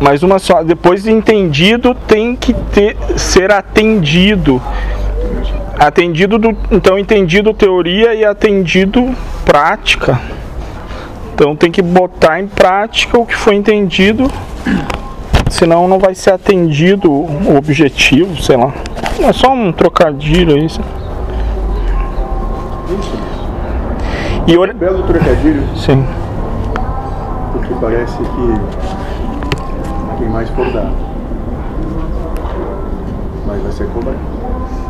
mais uma só. Depois de entendido, tem que ter, ser atendido. Atendido do, então entendido teoria e atendido prática. Então tem que botar em prática o que foi entendido, senão não vai ser atendido o objetivo, sei lá. É só um trocadilho isso. E olha... Belo trocadilho. Sim. Porque parece que mais por dado. Mas vai ser cobrado.